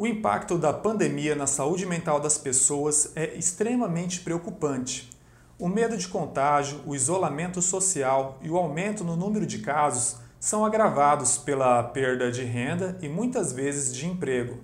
O impacto da pandemia na saúde mental das pessoas é extremamente preocupante. O medo de contágio, o isolamento social e o aumento no número de casos são agravados pela perda de renda e muitas vezes de emprego.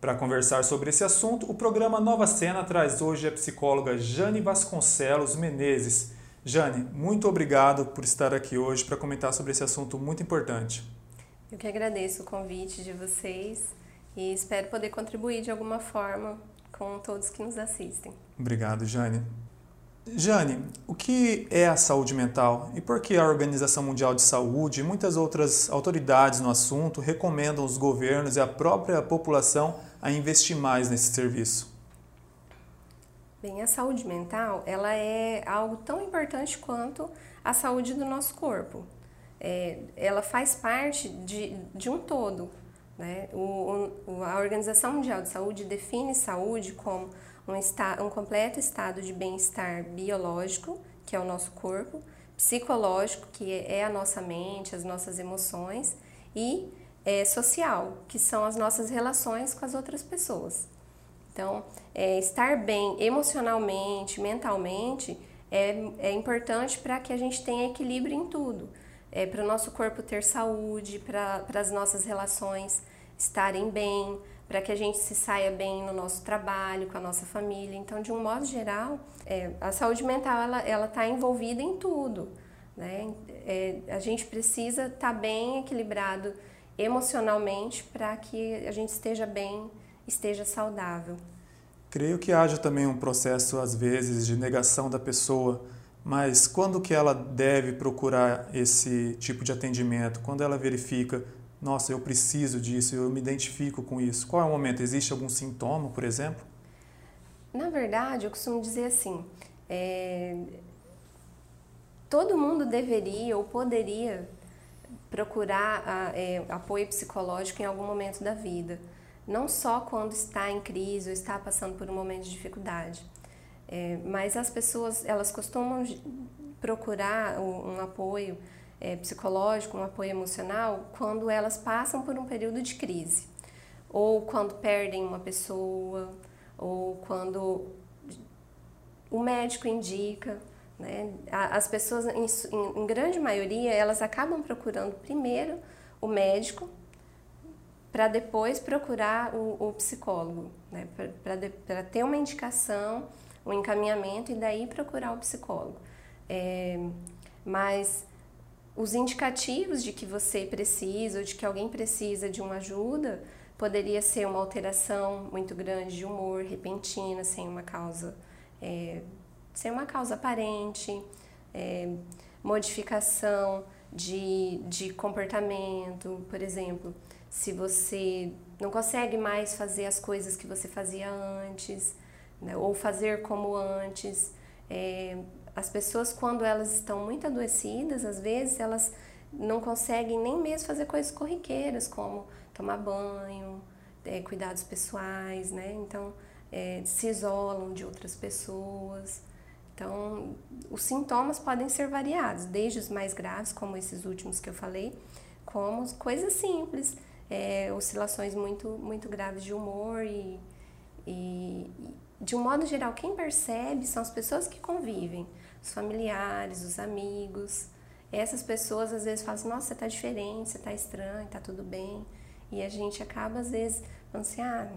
Para conversar sobre esse assunto, o programa Nova Cena traz hoje a psicóloga Jane Vasconcelos Menezes. Jane, muito obrigado por estar aqui hoje para comentar sobre esse assunto muito importante. Eu que agradeço o convite de vocês e espero poder contribuir de alguma forma com todos que nos assistem. Obrigado, Jane. Jane, o que é a saúde mental e por que a Organização Mundial de Saúde e muitas outras autoridades no assunto recomendam os governos e a própria população a investir mais nesse serviço? Bem, a saúde mental ela é algo tão importante quanto a saúde do nosso corpo. É, ela faz parte de, de um todo. Né? O, o, a Organização Mundial de Saúde define saúde como um, esta, um completo estado de bem-estar biológico, que é o nosso corpo, psicológico, que é a nossa mente, as nossas emoções, e é, social, que são as nossas relações com as outras pessoas. Então, é, estar bem emocionalmente, mentalmente, é, é importante para que a gente tenha equilíbrio em tudo é, para o nosso corpo ter saúde, para as nossas relações estarem bem, para que a gente se saia bem no nosso trabalho, com a nossa família. Então, de um modo geral, é, a saúde mental ela está envolvida em tudo. Né? É, a gente precisa estar tá bem equilibrado emocionalmente para que a gente esteja bem, esteja saudável. Creio que haja também um processo, às vezes, de negação da pessoa mas quando que ela deve procurar esse tipo de atendimento? Quando ela verifica, nossa, eu preciso disso, eu me identifico com isso. Qual é o momento? Existe algum sintoma, por exemplo? Na verdade, eu costumo dizer assim, é... todo mundo deveria ou poderia procurar é, apoio psicológico em algum momento da vida, não só quando está em crise ou está passando por um momento de dificuldade. É, mas as pessoas, elas costumam procurar um apoio é, psicológico, um apoio emocional, quando elas passam por um período de crise. Ou quando perdem uma pessoa, ou quando o médico indica. Né? As pessoas, em, em grande maioria, elas acabam procurando primeiro o médico para depois procurar o, o psicólogo, né? para ter uma indicação o encaminhamento e daí procurar o psicólogo. É, mas os indicativos de que você precisa ou de que alguém precisa de uma ajuda poderia ser uma alteração muito grande de humor repentina sem uma causa é, sem uma causa aparente é, modificação de, de comportamento por exemplo se você não consegue mais fazer as coisas que você fazia antes né? ou fazer como antes. É, as pessoas, quando elas estão muito adoecidas, às vezes elas não conseguem nem mesmo fazer coisas corriqueiras, como tomar banho, é, cuidados pessoais, né? Então, é, se isolam de outras pessoas. Então, os sintomas podem ser variados, desde os mais graves, como esses últimos que eu falei, como coisas simples, é, oscilações muito, muito graves de humor e, e, de um modo geral, quem percebe são as pessoas que convivem, os familiares, os amigos. Essas pessoas às vezes falam assim, nossa, você tá diferente, você tá estranho, tá tudo bem. E a gente acaba às vezes falando assim, ah,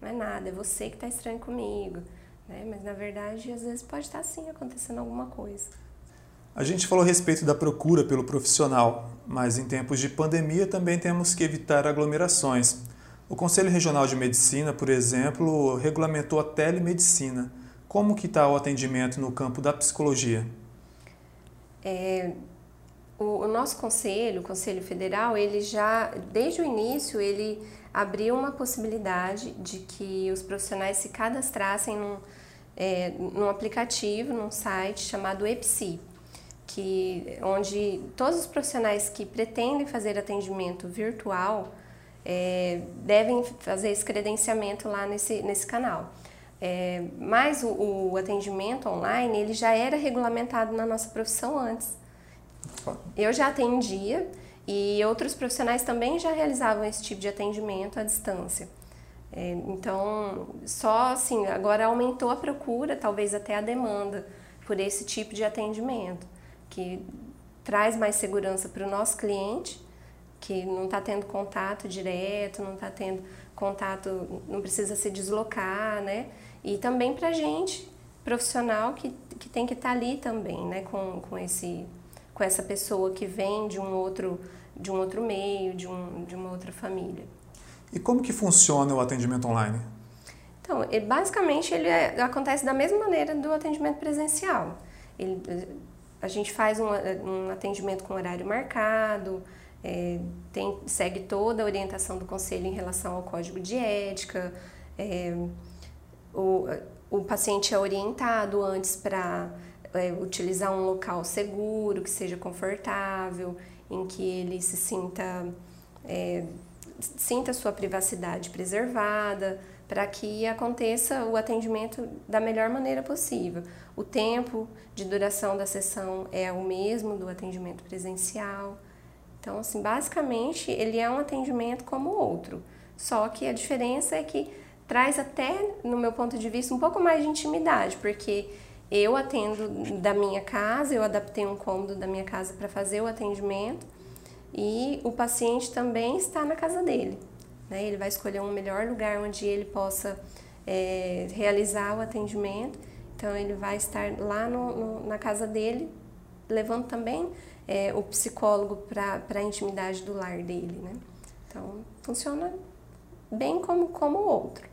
não é nada, é você que tá estranho comigo. Né? Mas na verdade, às vezes pode estar sim acontecendo alguma coisa. A gente falou a respeito da procura pelo profissional, mas em tempos de pandemia também temos que evitar aglomerações. O Conselho Regional de Medicina, por exemplo, regulamentou a telemedicina. Como que está o atendimento no campo da psicologia? É, o, o, nosso conselho, o Conselho Federal, ele já, desde o início, ele abriu uma possibilidade de que os profissionais se cadastrassem num, é, num aplicativo, num site chamado EPSI, que, onde todos os profissionais que pretendem fazer atendimento virtual é, devem fazer esse credenciamento lá nesse, nesse canal. É, mas o, o, atendimento online ele já era regulamentado na nossa profissão antes. Eu já atendia e outros profissionais também já realizavam esse tipo de atendimento à distância. É, então, só assim, agora aumentou a procura, talvez até a demanda por esse tipo de atendimento, que traz mais segurança para o nosso cliente, que não está tendo contato direto, não está tendo contato, não precisa se deslocar, né? E também para a gente, profissional, que, que tem que estar tá ali também, né? Com, com, esse, com essa pessoa que vem de um outro, de um outro meio, de, um, de uma outra família. E como que funciona o atendimento online? Então, basicamente ele é, acontece da mesma maneira do atendimento presencial. Ele, a gente faz um, um atendimento com horário marcado, é, tem, segue toda a orientação do conselho em relação ao código de ética, é, o, o paciente é orientado antes para é, utilizar um local seguro, que seja confortável, em que ele se sinta é, sinta sua privacidade preservada, para que aconteça o atendimento da melhor maneira possível. O tempo de duração da sessão é o mesmo do atendimento presencial. Então, assim, basicamente, ele é um atendimento como outro. Só que a diferença é que traz até, no meu ponto de vista, um pouco mais de intimidade, porque eu atendo da minha casa, eu adaptei um cômodo da minha casa para fazer o atendimento e o paciente também está na casa dele. Né? Ele vai escolher um melhor lugar onde ele possa é, realizar o atendimento. Então, ele vai estar lá no, no, na casa dele, levando também é, o psicólogo para a intimidade do lar dele. Né? Então, funciona bem como, como outro.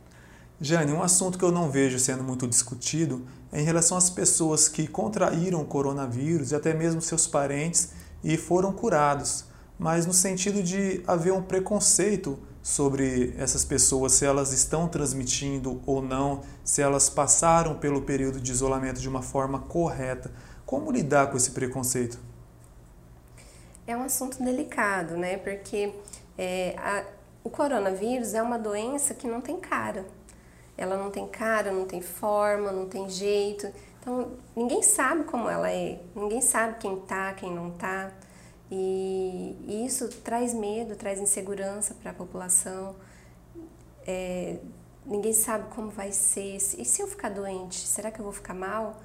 Jane, um assunto que eu não vejo sendo muito discutido é em relação às pessoas que contraíram o coronavírus e até mesmo seus parentes e foram curados mas no sentido de haver um preconceito sobre essas pessoas, se elas estão transmitindo ou não, se elas passaram pelo período de isolamento de uma forma correta. Como lidar com esse preconceito? É um assunto delicado, né? Porque é, a, o coronavírus é uma doença que não tem cara. Ela não tem cara, não tem forma, não tem jeito. Então, ninguém sabe como ela é. Ninguém sabe quem tá, quem não tá. E, isso traz medo, traz insegurança para a população. É, ninguém sabe como vai ser. E se eu ficar doente, será que eu vou ficar mal?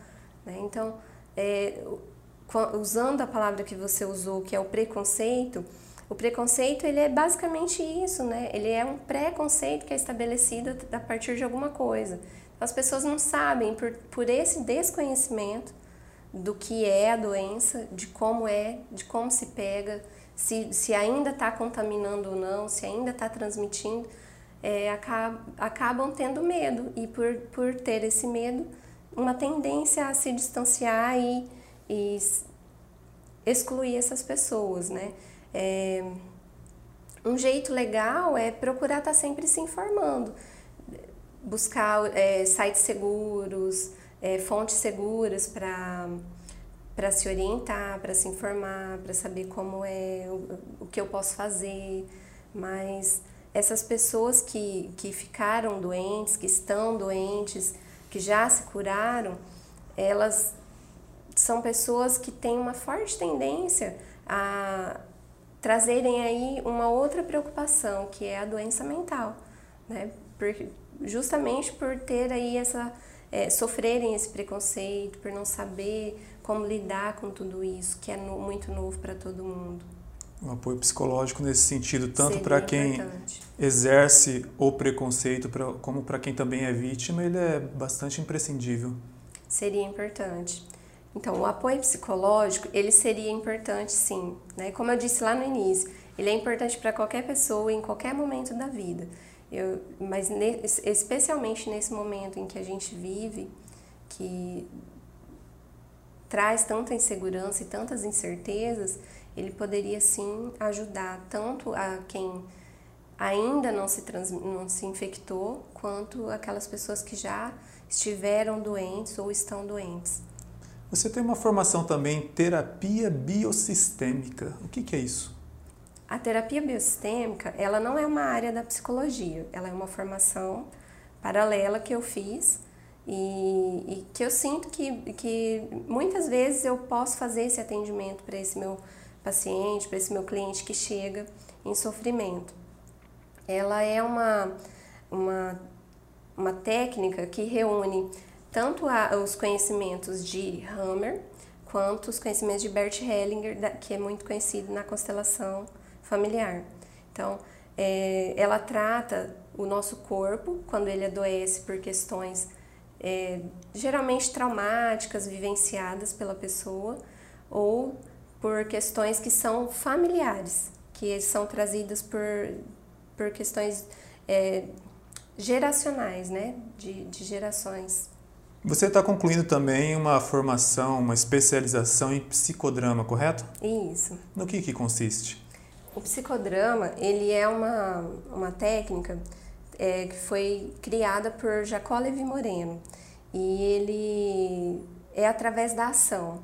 Né? Então, é, usando a palavra que você usou, que é o preconceito, o preconceito ele é basicamente isso, né? Ele é um preconceito que é estabelecido a partir de alguma coisa. As pessoas não sabem, por, por esse desconhecimento, do que é a doença, de como é, de como se pega, se, se ainda está contaminando ou não, se ainda está transmitindo, é, acab, acabam tendo medo e por, por ter esse medo, uma tendência a se distanciar e, e excluir essas pessoas, né? É, um jeito legal é procurar estar tá sempre se informando, buscar é, sites seguros, é, fontes seguras para para se orientar, para se informar, para saber como é, o, o, que eu posso fazer. Mas essas pessoas que, que ficaram doentes, que estão doentes, que já se curaram, elas são pessoas que têm uma forte tendência a trazerem aí uma outra preocupação, que é a doença mental, né? Por, justamente por ter aí essa é, sofrerem esse preconceito, por não saber como lidar com tudo isso, que é no, muito novo para todo mundo. Um apoio psicológico nesse sentido, tanto para quem exerce o preconceito, pra, como para quem também é vítima, ele é bastante imprescindível. Seria importante. Então, o apoio psicológico, ele seria importante sim, né? Como eu disse lá no início, ele é importante para qualquer pessoa em qualquer momento da vida. Eu, mas ne, especialmente nesse momento em que a gente vive, que traz tanta insegurança e tantas incertezas, ele poderia sim ajudar tanto a quem ainda não se, trans, não se infectou, quanto aquelas pessoas que já estiveram doentes ou estão doentes. Você tem uma formação também em terapia biosistêmica. O que, que é isso? A terapia biosistêmica, ela não é uma área da psicologia, ela é uma formação paralela que eu fiz e, e que eu sinto que, que muitas vezes eu posso fazer esse atendimento para esse meu paciente, para esse meu cliente que chega em sofrimento. Ela é uma uma, uma técnica que reúne tanto a, os conhecimentos de Hammer quanto os conhecimentos de Bert Hellinger, que é muito conhecido na constelação familiar. Então, é, ela trata o nosso corpo quando ele adoece por questões é, geralmente traumáticas vivenciadas pela pessoa ou por questões que são familiares, que são trazidas por, por questões é, geracionais, né? De, de gerações. Você está concluindo também uma formação, uma especialização em psicodrama, correto? Isso. No que, que consiste? O psicodrama, ele é uma, uma técnica é, que foi criada por Jacó Levi Moreno e ele é através da ação.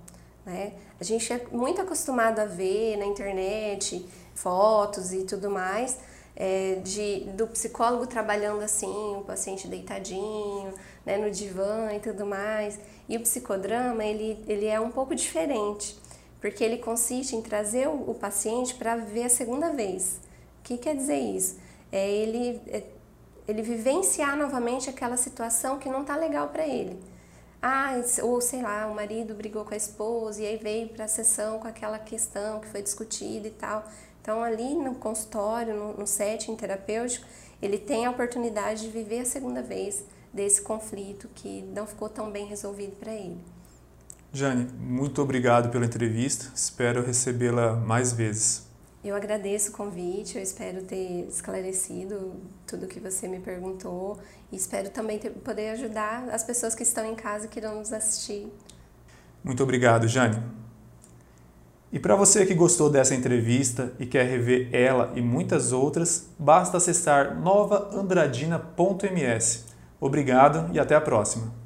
Né? A gente é muito acostumado a ver na internet fotos e tudo mais é, de, do psicólogo trabalhando assim, o paciente deitadinho, né, no divã e tudo mais. E o psicodrama, ele, ele é um pouco diferente, porque ele consiste em trazer o, o paciente para ver a segunda vez. O que quer dizer isso? É ele, é, ele vivenciar novamente aquela situação que não está legal para ele. Ah, ou sei lá, o marido brigou com a esposa e aí veio para a sessão com aquela questão que foi discutida e tal. Então, ali no consultório, no, no setting terapêutico, ele tem a oportunidade de viver a segunda vez desse conflito que não ficou tão bem resolvido para ele. Jane, muito obrigado pela entrevista. Espero recebê-la mais vezes. Eu agradeço o convite, eu espero ter esclarecido tudo o que você me perguntou e espero também ter, poder ajudar as pessoas que estão em casa e que irão nos assistir. Muito obrigado, Jane. E para você que gostou dessa entrevista e quer rever ela e muitas outras, basta acessar novaandradina.ms. Obrigado e até a próxima!